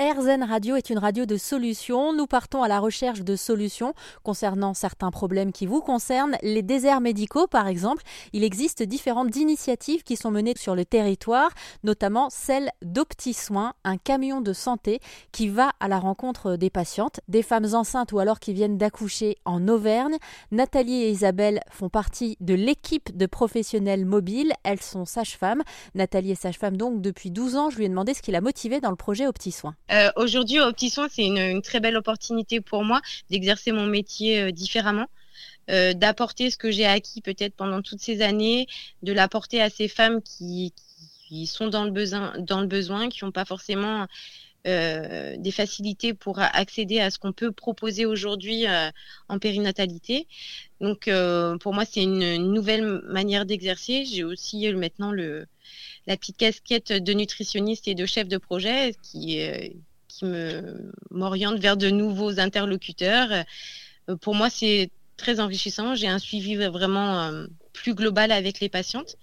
RZN Radio est une radio de solutions. Nous partons à la recherche de solutions concernant certains problèmes qui vous concernent. Les déserts médicaux, par exemple. Il existe différentes initiatives qui sont menées sur le territoire, notamment celle d'OptiSoins, un camion de santé qui va à la rencontre des patientes, des femmes enceintes ou alors qui viennent d'accoucher en Auvergne. Nathalie et Isabelle font partie de l'équipe de professionnels mobiles. Elles sont sages-femmes. Nathalie est sage-femme donc depuis 12 ans. Je lui ai demandé ce qui l'a motivée dans le projet OptiSoins. Euh, Aujourd'hui, au Petit Soin, c'est une, très belle opportunité pour moi d'exercer mon métier euh, différemment. Euh, d'apporter ce que j'ai acquis peut-être pendant toutes ces années, de l'apporter à ces femmes qui, qui, sont dans le besoin, dans le besoin qui n'ont pas forcément euh, des facilités pour accéder à ce qu'on peut proposer aujourd'hui euh, en périnatalité. Donc euh, pour moi, c'est une, nouvelle manière d'exercer. J'ai aussi maintenant la petite casquette de nutritionniste et de chef de projet qui, me m'oriente vers de nouveaux interlocuteurs. Pour moi, c'est très enrichissant. J'ai un suivi vraiment plus global avec les patientes.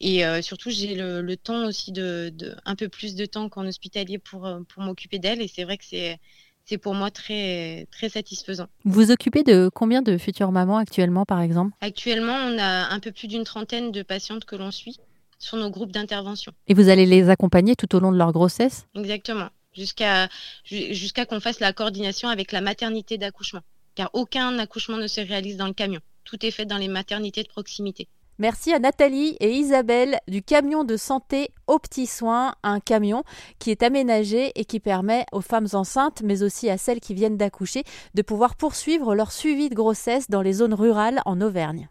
Et euh, surtout, j'ai le, le, temps aussi de, de, un peu plus de temps qu'en hospitalier pour, euh, pour m'occuper d'elles. Et c'est vrai que c'est, c'est pour moi très, très satisfaisant. Vous vous occupez de combien de futures mamans actuellement, par exemple? Actuellement, on a un peu plus d'une trentaine de patientes que l'on suit sur nos groupes d'intervention. Et vous allez les accompagner tout au long de leur grossesse? Exactement. Jusqu'à jusqu'à qu'on fasse la coordination avec la maternité d'accouchement. Car aucun accouchement ne se réalise dans le camion. Tout est fait dans les maternités de proximité. Merci à Nathalie et Isabelle du camion de santé aux petits soins, un camion qui est aménagé et qui permet aux femmes enceintes, mais aussi à celles qui viennent d'accoucher, de pouvoir poursuivre leur suivi de grossesse dans les zones rurales en Auvergne.